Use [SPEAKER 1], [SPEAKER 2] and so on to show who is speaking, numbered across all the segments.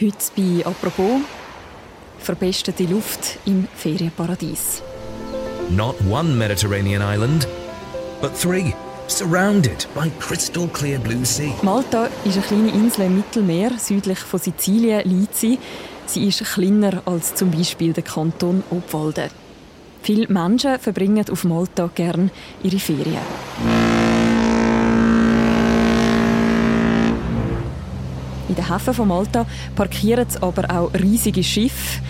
[SPEAKER 1] Heute bei «Apropos» verbestete Luft im Ferienparadies.
[SPEAKER 2] Not one Mediterranean island, but three, surrounded by crystal clear blue sea.
[SPEAKER 1] Malta ist eine kleine Insel im Mittelmeer, südlich von Sizilien liegt sie. Sie ist kleiner als zum Beispiel der Kanton Obwalden. Viele Menschen verbringen auf Malta gern ihre Ferien. Den Häfen von Malta parkieren aber auch riesige Schiffe.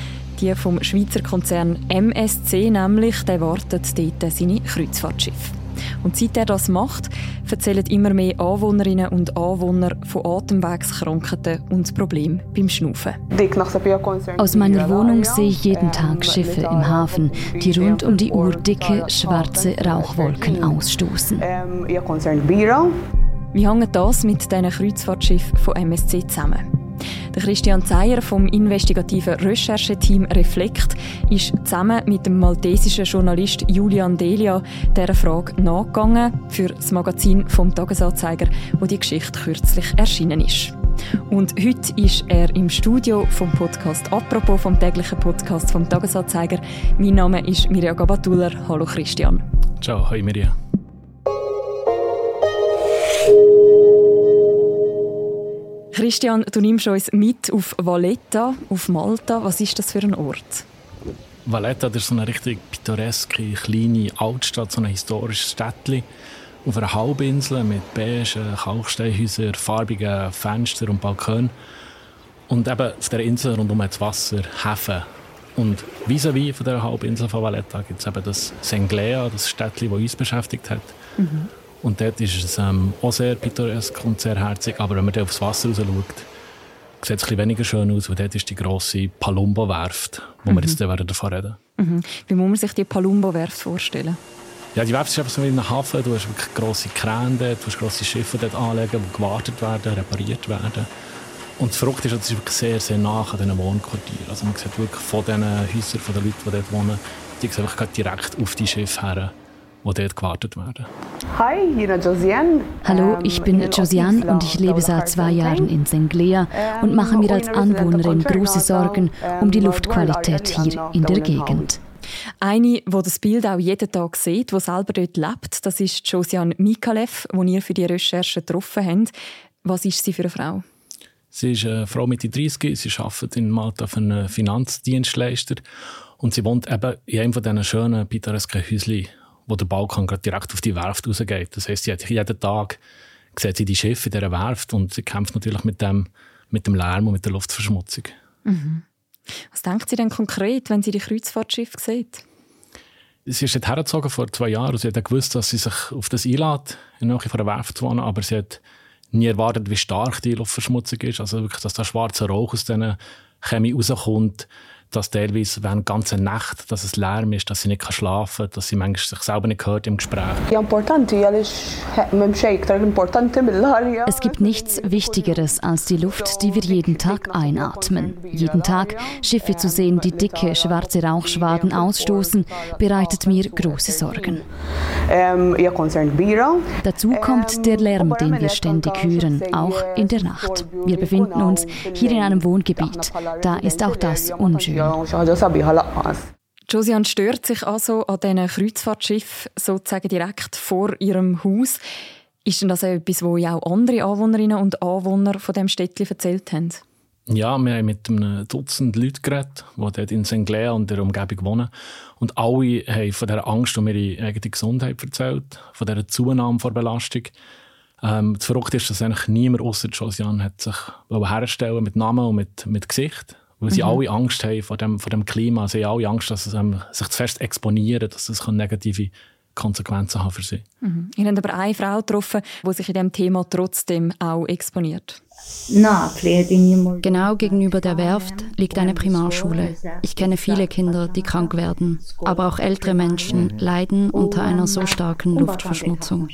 [SPEAKER 1] Die vom Schweizer Konzern MSC nämlich, der wartet dort seine Kreuzfahrtschiffe. Und seit er das macht, erzählen immer mehr Anwohnerinnen und Anwohner von Atemwegskrankheiten und Problemen beim Schnaufen.
[SPEAKER 3] Aus meiner Wohnung sehe ich jeden Tag Schiffe im Hafen, die rund um die Uhr dicke, schwarze Rauchwolken ausstoßen.
[SPEAKER 1] Wie hängt das mit diesen Kreuzfahrtschiffen von MSC zusammen? Der Christian Zeyer vom investigativen Rechercheteam Reflekt ist zusammen mit dem maltesischen Journalist Julian Delia dieser Frage nachgegangen für das Magazin vom Tagesanzeiger, wo die Geschichte kürzlich erschienen ist. Und heute ist er im Studio vom Podcast «Apropos» vom täglichen Podcast vom Tagesanzeiger. Mein Name ist Mirja Gabatuller. Hallo Christian.
[SPEAKER 4] Ciao, hi Mirja.
[SPEAKER 1] Christian, du nimmst uns mit auf Valletta, auf Malta. Was ist das für ein Ort?
[SPEAKER 4] Valletta das ist so eine richtig pittoreske, kleine Altstadt, so ein historisches Städtchen auf einer Halbinsel mit beigen Kalksteinhäusern, farbigen Fenstern und Balkonen. Und eben auf der Insel rundum das Wasser, Häfen. Und vis-à-vis -vis von der Halbinsel von Valletta gibt es eben das Senglea, das Städtchen, das uns beschäftigt hat. Mhm. Und dort ist es ähm, auch sehr pittoresk und sehr herzig. Aber wenn man aufs Wasser raus schaut, sieht es ein weniger schön aus, weil dort ist die grosse Palumbo-Werft, wo mhm. wir jetzt davon reden
[SPEAKER 1] mhm. Wie muss man sich die Palumbo-Werft vorstellen?
[SPEAKER 4] Ja, die Werft ist einfach so wie ein Hafen. Du hast wirklich grosse Kräne dort, du hast grosse Schiffe dort anlegen, die gewartet werden, repariert werden. Und das Verrückte ist, es ist wirklich sehr, sehr nah an diesen Wohnquartieren. Also man sieht wirklich von diesen Häusern, von den Leuten, die dort wohnen, die sehen wirklich direkt auf die Schiffe her wo dort gewartet werden.
[SPEAKER 3] Hi, Josiane. Hallo, ich bin Josiane und ich lebe seit zwei Jahren in Senglea und mache mir als Anwohnerin große Sorgen um die Luftqualität hier in der Gegend.
[SPEAKER 1] Eine, wo das Bild auch jeden Tag sieht, wo selber dort lebt, das ist Josiane Mikalev, die ihr für die Recherche getroffen habt. Was ist sie für eine Frau?
[SPEAKER 4] Sie ist eine Frau Mitte 30, sie arbeitet in Malta für einen Finanzdienstleister und sie wohnt eben in einem von diesen schönen pittoresken Häuschen wo der Balkan gerade direkt auf die Werft rausgeht. Das heißt, sie hat jeden Tag sieht sie die Schiffe in dieser Werft und sie kämpft natürlich mit dem, mit dem Lärm und mit der Luftverschmutzung.
[SPEAKER 1] Mhm. Was denkt sie denn konkret, wenn sie die Kreuzfahrtschiffe sieht?
[SPEAKER 4] Sie ist hergezogen vor zwei Jahren und sie hat gewusst, dass sie sich auf das einlädt, in der Nähe von der Werft zu wohnen, aber sie hat nie erwartet, wie stark die Luftverschmutzung ist. Also wirklich, dass der schwarze Rauch aus diesen Chemie rauskommt, dass teilweise während ganzen Nacht, dass es Lärm ist, dass sie nicht schlafen kann, dass sie manchmal sich selber nicht hört im Gespräch.
[SPEAKER 3] Es gibt nichts Wichtigeres als die Luft, die wir jeden Tag einatmen. Jeden Tag Schiffe zu sehen, die dicke, schwarze Rauchschwaden ausstoßen, bereitet mir große Sorgen. Dazu kommt der Lärm, den wir ständig hören, auch in der Nacht. Wir befinden uns hier in einem Wohngebiet. Da ist auch das unschön.
[SPEAKER 1] Josiane stört sich also an diesen Kreuzfahrtschiffen sozusagen direkt vor ihrem Haus. Ist denn das etwas, wo ja auch andere Anwohnerinnen und Anwohner von dem Städtchen erzählt haben?
[SPEAKER 4] Ja, wir haben mit einem Dutzend Leuten geredet, die dort in St. Clair und der Umgebung wohnen. Und alle haben von dieser Angst um ihre eigene Gesundheit erzählt, von dieser Zunahme der Belastung. Ähm, das Verrückte ist, dass eigentlich niemand außer Josiane hat sich herstellen mit Namen und mit, mit Gesicht weil sie mhm. alle Angst haben vor dem, vor dem Klima. Sie haben alle Angst, dass es ähm, sich zu fest exponieren dass es negative Konsequenzen haben für sie.
[SPEAKER 1] Mhm. Ihr habt aber eine Frau getroffen, die sich in diesem Thema trotzdem auch exponiert.
[SPEAKER 3] Genau gegenüber der Werft liegt eine Primarschule. Ich kenne viele Kinder, die krank werden, aber auch ältere Menschen leiden unter einer so starken Luftverschmutzung.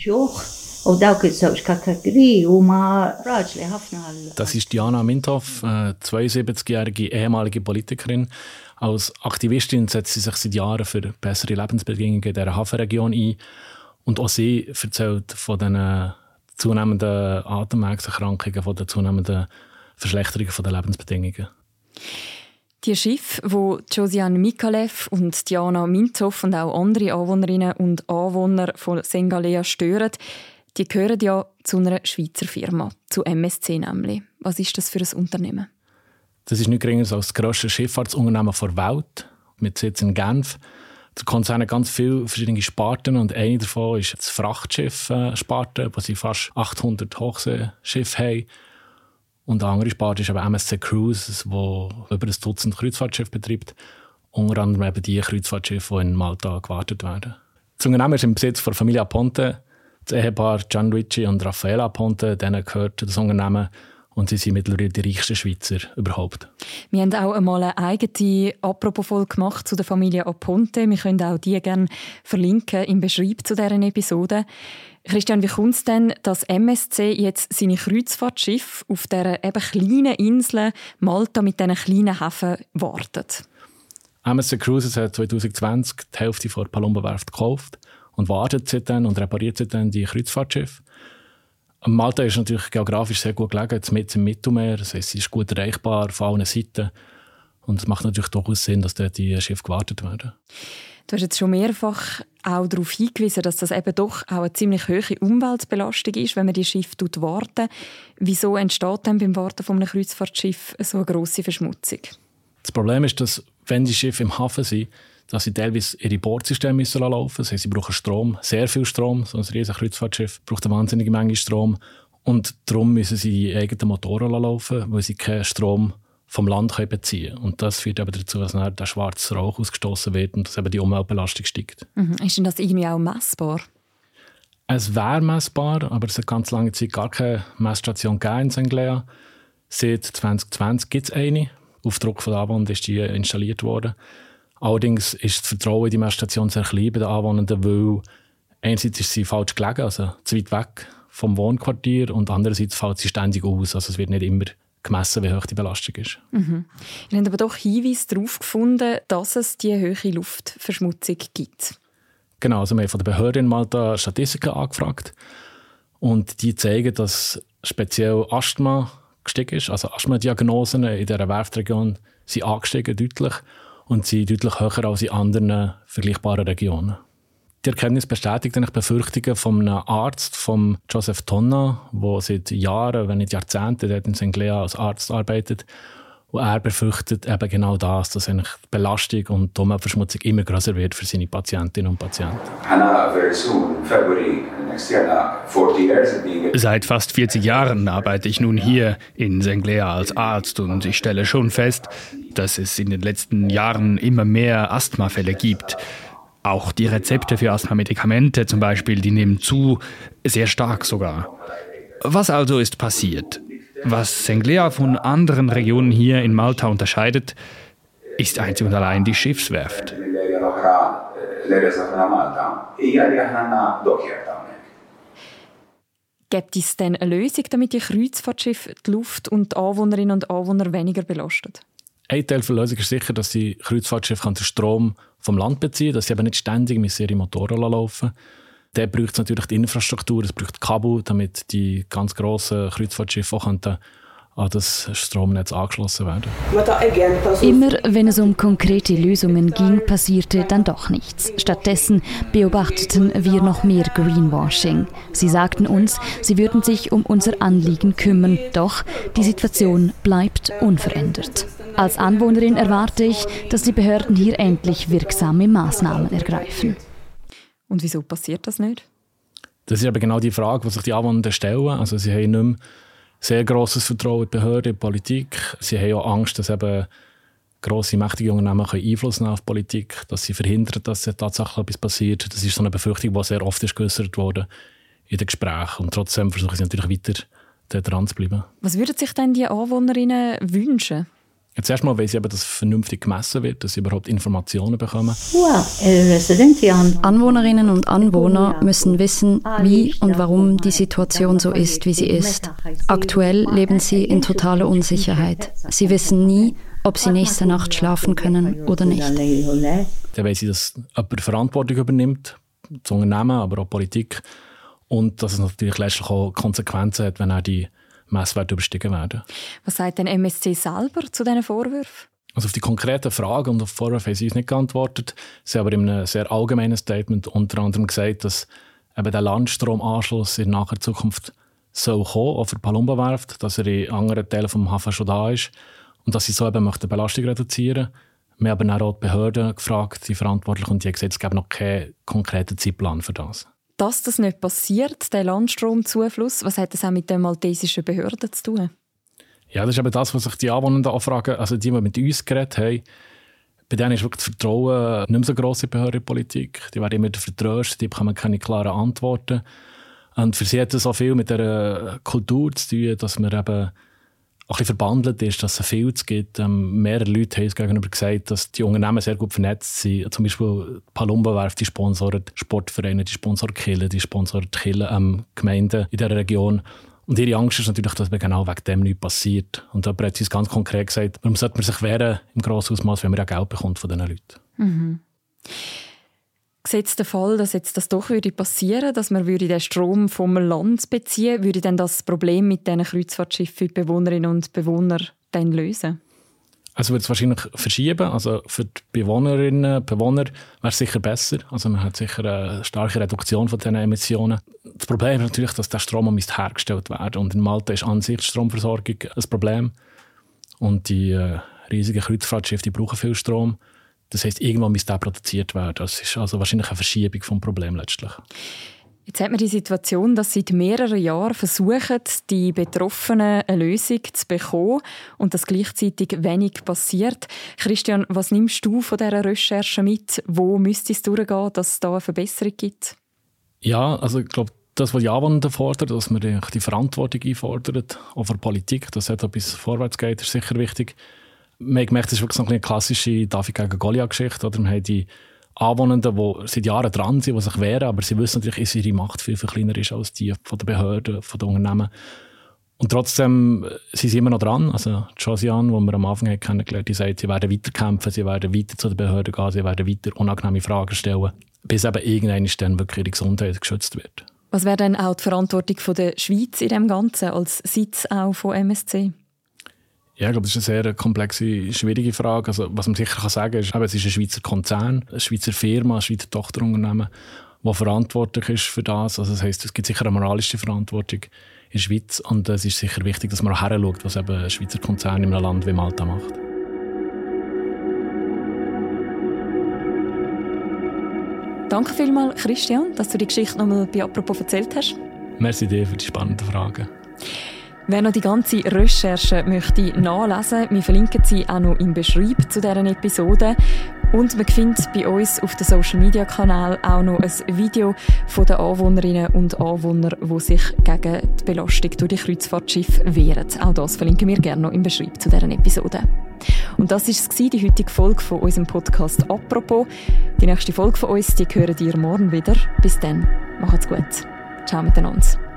[SPEAKER 4] Das ist Diana Mintoff, 72-jährige ehemalige Politikerin. Als Aktivistin setzt sie sich seit Jahren für bessere Lebensbedingungen in dieser Hafenregion ein. Und auch sie erzählt von den zunehmenden Atemwegserkrankungen, von den zunehmenden Verschlechterung der Lebensbedingungen.
[SPEAKER 1] Die Schiffe, wo Josiane Mikalev und Diana Minzow und auch andere Anwohnerinnen und Anwohner von Sengalea stören, die gehören ja zu einer Schweizer Firma, zu MSC nämlich. Was ist das für ein Unternehmen?
[SPEAKER 4] Das ist nicht geringer als das grösste Schifffahrtsunternehmen der Welt, mit Sitz in Genf. Der Konzern hat ganz viele verschiedene Sparten und eine davon ist das Frachtschiff-Sparte, wo sie fast 800 Hochseeschiffe haben. Und eine andere Sparte ist MSC Cruises, wo über ein Dutzend Kreuzfahrtschiffe betreibt. Unter anderem eben die Kreuzfahrtschiffe, die in Malta gewartet werden. Das Unternehmen ist im Besitz von Familia Ponte. Das Ehepaar Gianluigi und Raffaella Ponte, denen gehört das Unternehmen und sie sind mittlerweile die reichsten Schweizer überhaupt.
[SPEAKER 1] Wir haben auch einmal eine eigene Apropos-Folge gemacht zu der Familie Aponte. Wir können auch die gerne verlinken im Beschreib zu deren Episode. Christian, wie kommt es denn, dass MSC jetzt seine Kreuzfahrtschiffe auf der eben kleinen Insel Malta mit diesen kleinen Häfen wartet?
[SPEAKER 4] MSC Cruises hat 2020 die Hälfte von der Palombo Werft gekauft und wartet seitdem und repariert seitdem die Kreuzfahrtschiffe. Malta ist natürlich geografisch sehr gut gelegen, mit im Mittelmeer. Das heißt, sie ist gut erreichbar von allen Seiten. Und es macht natürlich durchaus Sinn, dass dort die Schiffe gewartet werden.
[SPEAKER 1] Du hast jetzt schon mehrfach auch darauf hingewiesen, dass das eben doch auch eine ziemlich hohe Umweltbelastung ist, wenn man die Schiffe warten. Wieso entsteht dann beim Warten von einem Kreuzfahrtschiff so eine grosse Verschmutzung?
[SPEAKER 4] Das Problem ist, dass wenn die Schiffe im Hafen sind, dass sie teilweise ihre Bordsysteme müssen laufen müssen. Das heißt, sie brauchen Strom, sehr viel Strom. So ein riesiges Kreuzfahrtschiff braucht eine wahnsinnige Menge Strom. Und darum müssen sie die eigenen Motoren laufen, weil sie keinen Strom vom Land können beziehen können. Und das führt eben dazu, dass dann der schwarze Rauch ausgestoßen wird und dass eben die Umweltbelastung steigt.
[SPEAKER 1] Mhm. Ist denn das irgendwie auch messbar?
[SPEAKER 4] Es wäre messbar, aber es hat ganz lange Zeit gar keine Messstation in St. Lea. Seit 2020 gibt es eine. Auf Druck von der Abwand ist die installiert worden. Allerdings ist das Vertrauen in die Messstation sehr klein bei den Anwohnenden, weil einerseits ist sie falsch gelegen, also zu weit weg vom Wohnquartier und andererseits fällt sie ständig aus. Also es wird nicht immer gemessen, wie hoch die Belastung ist.
[SPEAKER 1] Mhm. Ihr habt aber doch Hinweise darauf gefunden, dass es die hohe Luftverschmutzung gibt.
[SPEAKER 4] Genau, also wir haben von der Behörde in Malta Statistiken angefragt und die zeigen, dass speziell Asthma gestiegen ist. Also Asthma-Diagnosen in dieser Werftregion sind angestiegen, deutlich und sind deutlich höher als in anderen vergleichbaren Regionen. Die Erkenntnis bestätigt eigentlich Befürchtungen von einem Arzt, von Joseph Tonna, der seit Jahren, wenn nicht Jahrzehnten, dort in St. Lea als Arzt arbeitet. Und er befürchtet eben genau das, dass die Belastung und die Umweltverschmutzung immer größer wird für seine Patientinnen und Patienten.
[SPEAKER 5] Seit fast 40 Jahren arbeite ich nun hier in St. Lea als Arzt und ich stelle schon fest, dass es in den letzten Jahren immer mehr Asthmafälle gibt. Auch die Rezepte für Asthma-Medikamente zum Beispiel, die nehmen zu, sehr stark sogar. Was also ist passiert? Was Senglea von anderen Regionen hier in Malta unterscheidet, ist einzig und allein die Schiffswerft.
[SPEAKER 1] Gibt es denn eine Lösung, damit die Kreuzfahrtschiffe die Luft und die Anwohnerinnen und Anwohner weniger belastet?
[SPEAKER 4] Ein Teil der Lösung ist sicher, dass die Kreuzfahrtschiffe den Strom vom Land beziehen dass sie eben nicht ständig mit ihren Motoren laufen Dann braucht natürlich die Infrastruktur, es braucht Kabel, damit die ganz grossen Kreuzfahrtschiffe auch an das Stromnetz angeschlossen werden.
[SPEAKER 3] Immer wenn es um konkrete Lösungen ging, passierte dann doch nichts. Stattdessen beobachteten wir noch mehr Greenwashing. Sie sagten uns, sie würden sich um unser Anliegen kümmern, doch die Situation bleibt unverändert. Als Anwohnerin erwarte ich, dass die Behörden hier endlich wirksame Maßnahmen ergreifen.
[SPEAKER 1] Und wieso passiert das nicht?
[SPEAKER 4] Das ist aber genau die Frage, die sich die Anwohner stellen. Also sie haben nicht mehr sehr grosses Vertrauen in die Behörden, in die Politik. Sie haben auch Angst, dass eben grosse, mächtige Unternehmen Einfluss nehmen auf die Politik, dass sie verhindern, dass tatsächlich etwas passiert. Das ist so eine Befürchtung, die sehr oft geäußert wurde in den Gesprächen. Und trotzdem versuchen sie natürlich weiter dran zu bleiben.
[SPEAKER 1] Was würden sich denn die Anwohnerinnen wünschen?
[SPEAKER 4] Jetzt erstmal weil sie eben, dass vernünftig gemessen wird, dass sie überhaupt Informationen bekommen.
[SPEAKER 3] Anwohnerinnen und Anwohner müssen wissen, wie und warum die Situation so ist, wie sie ist. Aktuell leben sie in totaler Unsicherheit. Sie wissen nie, ob sie nächste Nacht schlafen können oder nicht.
[SPEAKER 4] Dann wollen sie, dass jemand Verantwortung übernimmt, das Unternehmen, aber auch Politik. Und dass es natürlich letztlich auch Konsequenzen hat, wenn er die Messwerte überstiegen werden.
[SPEAKER 1] Was sagt denn MSC selber zu diesen Vorwürfen?
[SPEAKER 4] Also auf die konkreten Fragen und auf Vorwürfe haben sie uns nicht geantwortet. Sie haben aber in einem sehr allgemeinen Statement unter anderem gesagt, dass eben der Landstromanschluss in naher Zukunft soll kommen, auch für die Palumba-Werft, dass er in anderen Teilen des Hafen schon da ist und dass sie so eben die Belastung reduzieren möchten. Wir haben auch die Behörden gefragt, die Verantwortlichen, und die haben gesagt, es gibt noch keinen konkreten Zeitplan für das.
[SPEAKER 1] Dass das nicht passiert, der Landstromzufluss, was hat das auch mit den maltesischen Behörden zu tun?
[SPEAKER 4] Ja, das ist eben das, was sich die Anwohner anfragen, also die, die mit uns geredet haben. Bei denen ist wirklich das Vertrauen nicht mehr so gross in Behördenpolitik. Die werden immer vertröstet, die bekommen keine klaren Antworten. Und für sie hat das auch viel mit der Kultur zu tun, dass man eben ein bisschen verbandelt ist, dass es viel gibt. Ähm, mehrere Leute haben uns gegenüber gesagt, dass die Unternehmen sehr gut vernetzt sind. Zum Beispiel Palumba werft die Sponsoren Sportvereine, die Sponsoren Kille, die Sponsoren Kille, ähm, Gemeinden in dieser Region. Und ihre Angst ist natürlich, dass genau wegen dem nichts passiert. Und da hat sie uns ganz konkret gesagt, warum sollte man sich wehren im grossen Ausmaß, wenn man ja Geld bekommt von diesen Leuten. Mhm.
[SPEAKER 1] Gesetzt der Fall, dass jetzt das doch würde passieren, dass man würde den Strom vom Land beziehen, würde dann das Problem mit diesen Kreuzfahrtschiffen für die Bewohnerinnen und Bewohner dann lösen?
[SPEAKER 4] Also wird es wahrscheinlich verschieben. Also für die Bewohnerinnen und Bewohner wäre es sicher besser. Also man hat sicher eine starke Reduktion von diesen Emissionen. Das Problem ist natürlich, dass der Strom hergestellt werden und in Malta ist an sich die Stromversorgung ein Problem. Und die äh, riesigen Kreuzfahrtschiffe die brauchen viel Strom. Das heißt, irgendwann muss der produziert werden. Das ist also wahrscheinlich eine Verschiebung vom Problem letztlich.
[SPEAKER 1] Jetzt hat man die Situation, dass seit mehreren Jahren versuchen, die Betroffenen eine Lösung zu bekommen und dass gleichzeitig wenig passiert. Christian, was nimmst du von dieser Recherche mit? Wo müsste es durchgehen, dass es da eine Verbesserung gibt?
[SPEAKER 4] Ja, also ich glaube, das, was die Anwohner fordern, dass man die Verantwortung einfordert, auch für die Politik, dass etwas vorwärts geht, ist sicher wichtig man hat gemerkt, das ist wirklich so eine klassische David gegen Goliath-Geschichte. Wir haben die Anwohnenden, die seit Jahren dran sind, die sich wehren, aber sie wissen natürlich, dass ihre Macht viel, viel kleiner ist als die von den Behörden, von den Unternehmen. Und trotzdem sind sie immer noch dran. Also Josiane, die wir am Anfang haben kennengelernt haben, sagt, sie werden weiterkämpfen, sie werden weiter zu den Behörden gehen, sie werden weiter unangenehme Fragen stellen, bis eben irgendwann dann wirklich ihre Gesundheit geschützt wird.
[SPEAKER 1] Was wäre dann auch die Verantwortung der Schweiz in dem Ganzen als Sitz auch von MSC?
[SPEAKER 4] Ja, ich glaube, das ist eine sehr komplexe, schwierige Frage. Also, was man sicher kann sagen kann, ist, es ist ein Schweizer Konzern, eine Schweizer Firma, ein Schweizer Tochterunternehmen, das verantwortlich ist für das. Also, das heisst, es gibt sicher eine moralische Verantwortung in der Schweiz. Und es ist sicher wichtig, dass man auch hinschaut, was eben ein Schweizer Konzern in einem Land wie Malta macht.
[SPEAKER 1] Danke vielmals, Christian, dass du die Geschichte nochmal bei «Apropos» erzählt hast.
[SPEAKER 4] Merci dir für die spannenden Fragen.
[SPEAKER 1] Wer noch die ganze Recherche möchte nachlesen, wir verlinken sie auch noch im Beschreib zu deren Episode. Und man findet bei uns auf dem Social Media Kanal auch noch ein Video von den Anwohnerinnen und Anwohnern, die sich gegen die Belastung durch die Kreuzfahrtschiffe wehren. Auch das verlinken wir gerne noch im Beschreib zu deren Episode. Und das war die heutige Folge von unserem Podcast «Apropos». Die nächste Folge von uns, die hören ihr morgen wieder. Bis dann, macht's gut. Ciao miteinander.